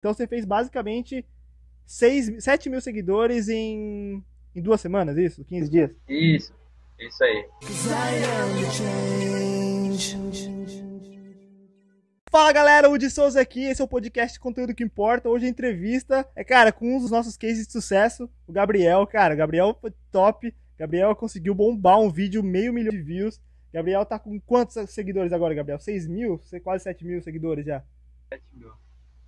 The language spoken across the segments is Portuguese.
Então você fez basicamente 6, 7 mil seguidores em, em duas semanas, isso? 15 dias? Isso, isso aí. Fala galera, o de Souza aqui, esse é o podcast Conteúdo que Importa. Hoje a entrevista é, cara, com um dos nossos cases de sucesso, o Gabriel. Cara, o Gabriel foi top. Gabriel conseguiu bombar um vídeo, meio milhão de views. Gabriel tá com quantos seguidores agora, Gabriel? 6 mil? Quase 7 mil seguidores já. 7 mil.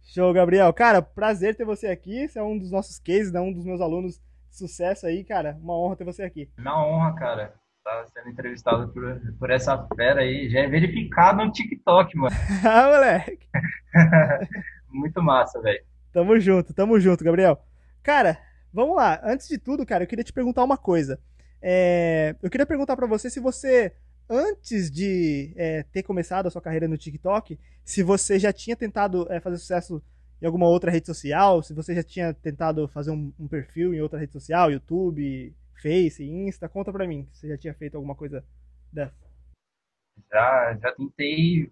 Show, Gabriel. Cara, prazer ter você aqui. Você é um dos nossos cases, né? um dos meus alunos de sucesso aí, cara. Uma honra ter você aqui. Na honra, cara tá sendo entrevistado por, por essa fera aí. Já é verificado no TikTok, mano. ah, moleque. Muito massa, velho. Tamo junto, tamo junto, Gabriel. Cara, vamos lá. Antes de tudo, cara, eu queria te perguntar uma coisa. É, eu queria perguntar para você se você, antes de é, ter começado a sua carreira no TikTok, se você já tinha tentado é, fazer sucesso em alguma outra rede social, se você já tinha tentado fazer um, um perfil em outra rede social, YouTube, Face, Insta? Conta pra mim, você já tinha feito alguma coisa dessa? Já, já tentei.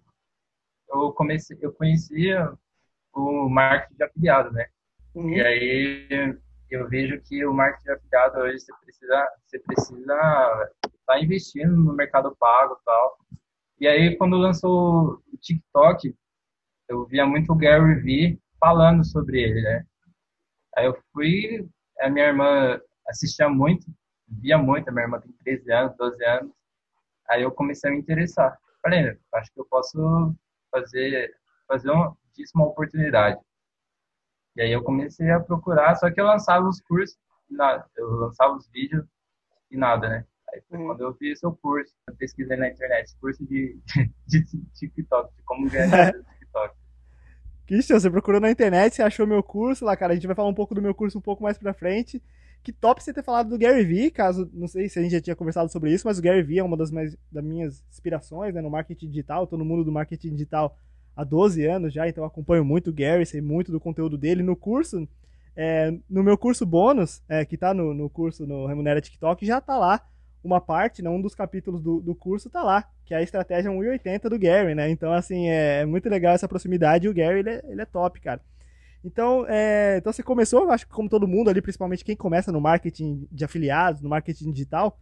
Eu comecei, eu conhecia o marketing de afiliado, né? Uhum. E aí eu vejo que o marketing afiliado hoje você precisa, você precisa estar tá investindo no mercado pago e tal. E aí quando lançou o TikTok, eu via muito o Gary Vee falando sobre ele, né? Aí eu fui, a minha irmã assistia muito, via muito, a minha irmã tem 13 anos, 12 anos. Aí eu comecei a me interessar. Falei, acho que eu posso fazer, fazer um, disso uma oportunidade. E aí eu comecei a procurar, só que eu lançava os cursos, nada, eu lançava os vídeos e nada, né? Aí foi uhum. quando eu vi seu curso, eu pesquisei na internet, curso de, de, de TikTok, de como ganhar TikTok. Christian, você procurou na internet, você achou meu curso lá, cara. A gente vai falar um pouco do meu curso um pouco mais pra frente. Que top você ter falado do Gary Vee, caso, não sei se a gente já tinha conversado sobre isso, mas o Gary Vee é uma das, mais, das minhas inspirações né, no marketing digital. Estou no mundo do marketing digital há 12 anos já, então acompanho muito o Gary, sei muito do conteúdo dele. No curso, é, no meu curso bônus, é, que está no, no, curso no Remunera TikTok, já está lá uma parte, né, um dos capítulos do, do curso está lá, que é a estratégia 1,80 do Gary, né? Então, assim, é, é, muito legal essa proximidade e o Gary, ele é, ele é top, cara. Então, é, então você começou, acho que como todo mundo ali, principalmente quem começa no marketing de afiliados, no marketing digital,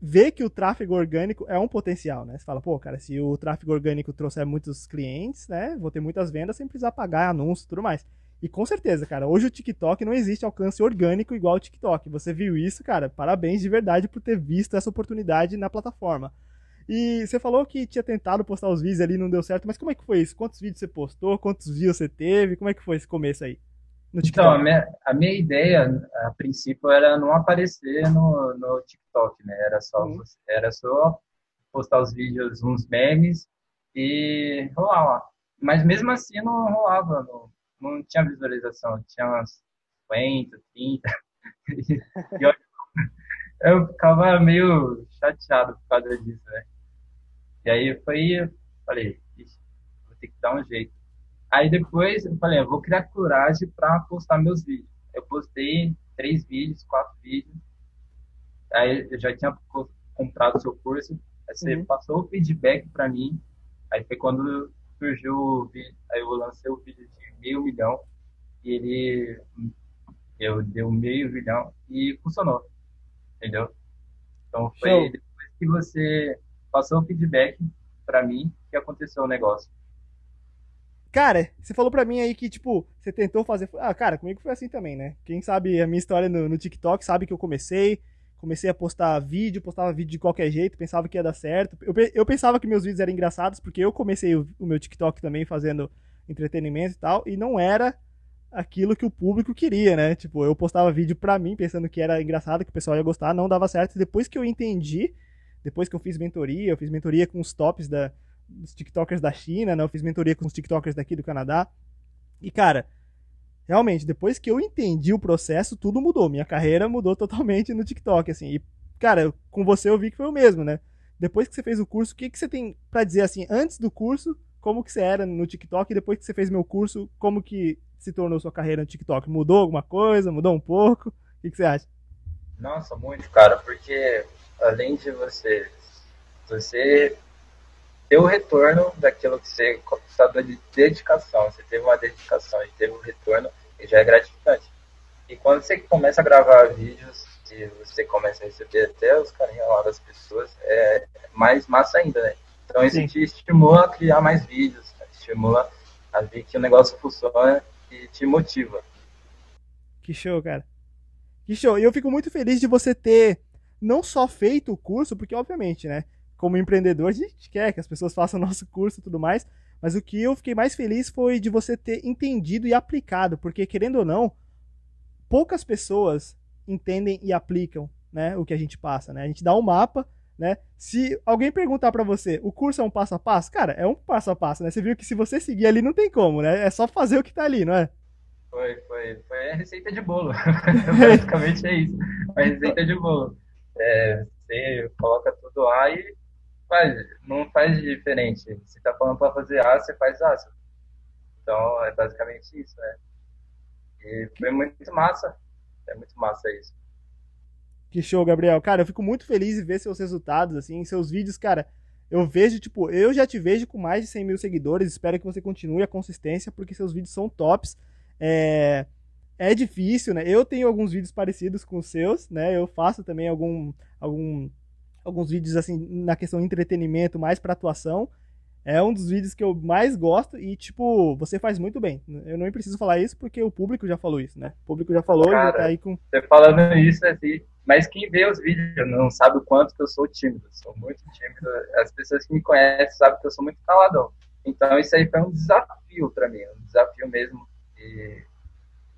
vê que o tráfego orgânico é um potencial, né? Você fala, pô, cara, se o tráfego orgânico trouxer muitos clientes, né? Vou ter muitas vendas sem precisar pagar anúncio e tudo mais. E com certeza, cara, hoje o TikTok não existe alcance orgânico igual o TikTok. Você viu isso, cara? Parabéns de verdade por ter visto essa oportunidade na plataforma. E você falou que tinha tentado postar os vídeos ali não deu certo, mas como é que foi isso? Quantos vídeos você postou? Quantos views você teve? Como é que foi esse começo aí? Então, a minha, a minha, ideia, a princípio, era não aparecer no, no TikTok, né? Era só, uhum. era só postar os vídeos, uns memes e rolar lá. Mas mesmo assim não rolava, não, não tinha visualização, tinha umas 50, 30. e eu, eu ficava meio chateado por causa disso, né? E aí foi, falei, vou ter que dar um jeito. Aí depois eu falei, eu vou criar coragem para postar meus vídeos. Eu postei três vídeos, quatro vídeos. Aí eu já tinha comprado o seu curso. Aí você uhum. passou o feedback para mim. Aí foi quando surgiu o vídeo. Aí eu lancei o vídeo de meio milhão. E ele eu deu meio milhão e funcionou. Entendeu? Então foi Show. depois que você passou o feedback para mim que aconteceu o negócio. Cara, você falou pra mim aí que, tipo, você tentou fazer. Ah, cara, comigo foi assim também, né? Quem sabe a minha história no, no TikTok sabe que eu comecei. Comecei a postar vídeo, postava vídeo de qualquer jeito, pensava que ia dar certo. Eu, eu pensava que meus vídeos eram engraçados, porque eu comecei o, o meu TikTok também fazendo entretenimento e tal, e não era aquilo que o público queria, né? Tipo, eu postava vídeo pra mim, pensando que era engraçado, que o pessoal ia gostar, não dava certo. Depois que eu entendi depois que eu fiz mentoria, eu fiz mentoria com os tops da, dos TikTokers da China, né? Eu fiz mentoria com os TikTokers daqui do Canadá. E, cara, realmente, depois que eu entendi o processo, tudo mudou. Minha carreira mudou totalmente no TikTok, assim. E, cara, com você eu vi que foi o mesmo, né? Depois que você fez o curso, o que, que você tem para dizer, assim, antes do curso, como que você era no TikTok, e depois que você fez meu curso, como que se tornou sua carreira no TikTok? Mudou alguma coisa? Mudou um pouco? O que, que você acha? Nossa, muito, cara, porque além de você, você ter o retorno daquilo que você está de dedicação. Você teve uma dedicação e teve um retorno, e já é gratificante. E quando você começa a gravar vídeos e você começa a receber até os carinhos lá das pessoas, é mais massa ainda, né? Então isso Sim. te estimula a criar mais vídeos, estimula a ver que o negócio funciona e te motiva. Que show, cara. Que show. E eu fico muito feliz de você ter não só feito o curso, porque obviamente, né? Como empreendedor, a gente quer que as pessoas façam nosso curso e tudo mais. Mas o que eu fiquei mais feliz foi de você ter entendido e aplicado, porque querendo ou não, poucas pessoas entendem e aplicam, né, o que a gente passa, né? A gente dá um mapa, né? Se alguém perguntar para você, o curso é um passo a passo? Cara, é um passo a passo, né? Você viu que se você seguir ali não tem como, né? É só fazer o que tá ali, não é? Foi, foi, foi a receita de bolo. Basicamente é isso. A receita de bolo. É, você coloca tudo lá e faz, não faz diferente. Se tá falando para fazer A, você faz A. Então é basicamente isso, né? E foi muito massa. É muito massa isso. Que show, Gabriel. Cara, eu fico muito feliz em ver seus resultados, assim, seus vídeos, cara. Eu vejo, tipo, eu já te vejo com mais de 100 mil seguidores. Espero que você continue a consistência, porque seus vídeos são tops. É, é difícil, né? Eu tenho alguns vídeos parecidos com os seus, né? Eu faço também algum, algum, alguns vídeos, assim, na questão de entretenimento, mais para atuação. É um dos vídeos que eu mais gosto e, tipo, você faz muito bem. Eu não preciso falar isso porque o público já falou isso, né? O público já falou Cara, já tá aí com. Você falando isso, assim, mas quem vê os vídeos não sabe o quanto que eu sou tímido. Sou muito tímido. As pessoas que me conhecem sabem que eu sou muito caladão. Então, isso aí foi um desafio para mim, um desafio mesmo. E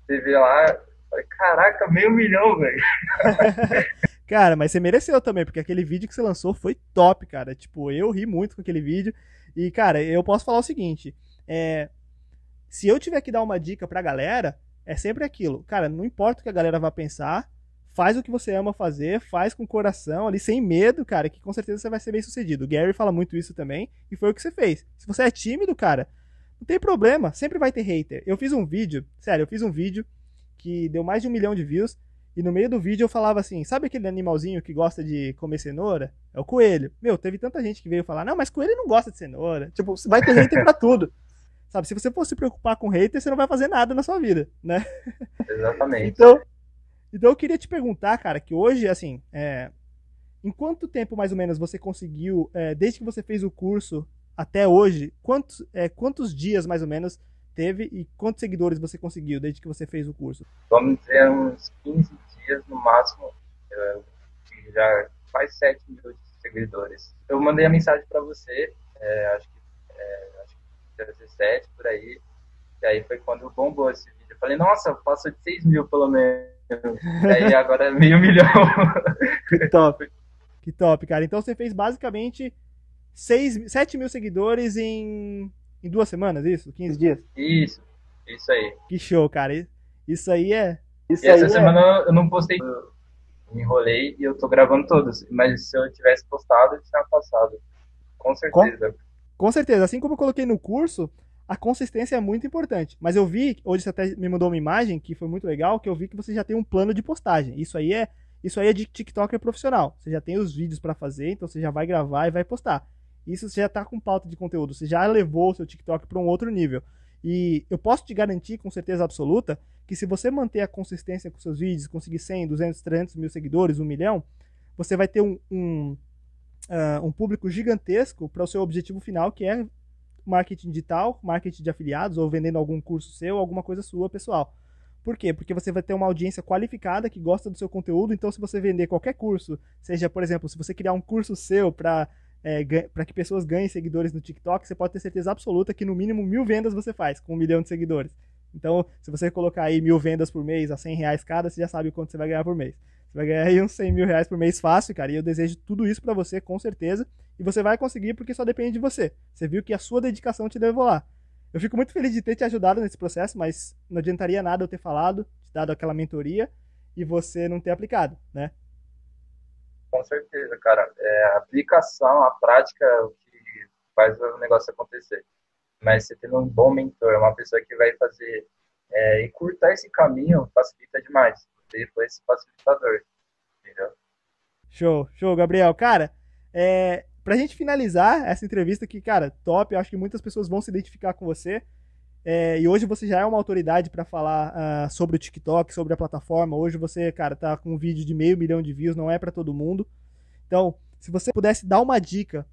você vê lá, falei, caraca, meio milhão, velho. cara, mas você mereceu também, porque aquele vídeo que você lançou foi top, cara. Tipo, eu ri muito com aquele vídeo. E, cara, eu posso falar o seguinte: é, se eu tiver que dar uma dica pra galera, é sempre aquilo. Cara, não importa o que a galera vai pensar, faz o que você ama fazer, faz com coração ali, sem medo, cara, que com certeza você vai ser bem sucedido. O Gary fala muito isso também, e foi o que você fez. Se você é tímido, cara, não tem problema, sempre vai ter hater. Eu fiz um vídeo, sério, eu fiz um vídeo que deu mais de um milhão de views. E no meio do vídeo eu falava assim: sabe aquele animalzinho que gosta de comer cenoura? É o coelho. Meu, teve tanta gente que veio falar: não, mas coelho não gosta de cenoura. Tipo, vai ter hater pra tudo. Sabe, se você for se preocupar com hater, você não vai fazer nada na sua vida, né? Exatamente. então, então eu queria te perguntar, cara, que hoje, assim, é, em quanto tempo mais ou menos você conseguiu, é, desde que você fez o curso até hoje, quantos, é, quantos dias mais ou menos teve e quantos seguidores você conseguiu desde que você fez o curso? Vamos dizer uns 15 dias no máximo, que já faz 7 mil seguidores. Eu mandei a mensagem para você, é, acho que é, acho que 17 por aí, e aí foi quando bombou esse vídeo. Eu falei, nossa, passou de 6 mil pelo menos. E aí agora é meio milhão. que top. Que top, cara. Então você fez basicamente 6, 7 mil seguidores em em duas semanas, isso? 15 dias? Isso, isso aí. Que show, cara. Isso aí é. Isso e essa é semana é... eu não postei. Eu me enrolei e eu tô gravando todos. Mas se eu tivesse postado, eu tinha passado. Com certeza. Com, com certeza. Assim como eu coloquei no curso, a consistência é muito importante. Mas eu vi, hoje você até me mandou uma imagem que foi muito legal, que eu vi que você já tem um plano de postagem. Isso aí é, isso aí é de TikToker profissional. Você já tem os vídeos para fazer, então você já vai gravar e vai postar. Isso você já está com pauta de conteúdo, você já levou o seu TikTok para um outro nível. E eu posso te garantir com certeza absoluta que se você manter a consistência com seus vídeos, conseguir 100, 200, 300 mil seguidores, um milhão, você vai ter um, um, uh, um público gigantesco para o seu objetivo final, que é marketing digital, marketing de afiliados, ou vendendo algum curso seu, alguma coisa sua pessoal. Por quê? Porque você vai ter uma audiência qualificada que gosta do seu conteúdo. Então, se você vender qualquer curso, seja, por exemplo, se você criar um curso seu para é, para que pessoas ganhem seguidores no TikTok, você pode ter certeza absoluta que no mínimo mil vendas você faz com um milhão de seguidores. Então, se você colocar aí mil vendas por mês a 100 reais cada, você já sabe quanto você vai ganhar por mês. Você vai ganhar aí uns 100 mil reais por mês fácil, cara. E eu desejo tudo isso para você, com certeza. E você vai conseguir porque só depende de você. Você viu que a sua dedicação te levou lá. Eu fico muito feliz de ter te ajudado nesse processo, mas não adiantaria nada eu ter falado, te dado aquela mentoria e você não ter aplicado, né? Com certeza, cara. É, a aplicação, a prática é o que faz o negócio acontecer. Mas você tendo um bom mentor, uma pessoa que vai fazer é, e curtar esse caminho, facilita demais. Você foi esse facilitador, entendeu? Show, show, Gabriel. Cara, é, pra gente finalizar essa entrevista que, cara, top, eu acho que muitas pessoas vão se identificar com você. É, e hoje você já é uma autoridade para falar uh, sobre o TikTok, sobre a plataforma. Hoje você, cara, tá com um vídeo de meio milhão de views, não é para todo mundo. Então, se você pudesse dar uma dica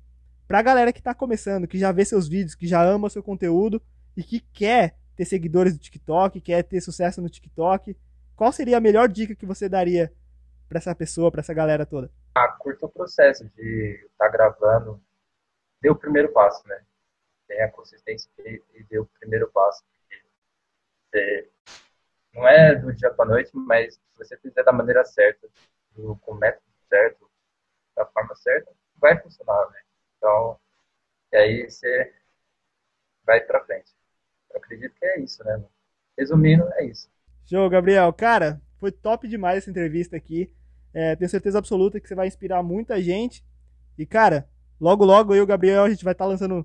pra galera que tá começando, que já vê seus vídeos, que já ama seu conteúdo e que quer ter seguidores do TikTok, quer ter sucesso no TikTok, qual seria a melhor dica que você daria para essa pessoa, para essa galera toda? Ah, curta o processo de estar tá gravando, dê o primeiro passo, né? Tenha consistência e, e dê o primeiro passo. Você, não é do dia para noite, mas se você fizer da maneira certa, do, com o método certo, da forma certa, vai funcionar, né? Então, e aí você vai para frente. Eu acredito que é isso, né? Resumindo, é isso. Show, Gabriel. Cara, foi top demais essa entrevista aqui. É, tenho certeza absoluta que você vai inspirar muita gente. E, cara, logo, logo eu e o Gabriel, a gente vai estar tá lançando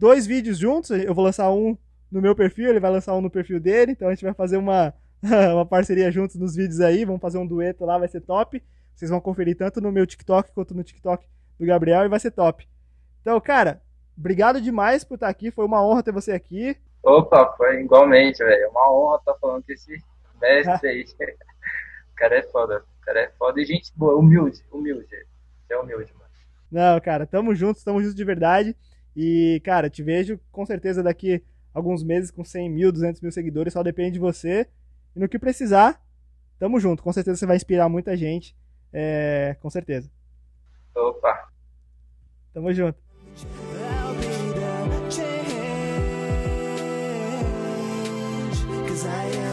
dois vídeos juntos. Eu vou lançar um no meu perfil, ele vai lançar um no perfil dele. Então a gente vai fazer uma, uma parceria juntos nos vídeos aí. Vamos fazer um dueto lá, vai ser top. Vocês vão conferir tanto no meu TikTok quanto no TikTok do Gabriel e vai ser top. Então, cara, obrigado demais por estar aqui. Foi uma honra ter você aqui. Opa, foi igualmente, velho. É uma honra estar falando com esse mestre aí. o cara é foda cara é foda e gente boa, humilde, humilde. é humilde, mano. Não, cara, tamo juntos, tamo juntos de verdade. E, cara, te vejo com certeza daqui alguns meses com 100 mil, 200 mil seguidores, só depende de você. E no que precisar, tamo junto. Com certeza você vai inspirar muita gente. É, com certeza. Opa! Tamo junto. I am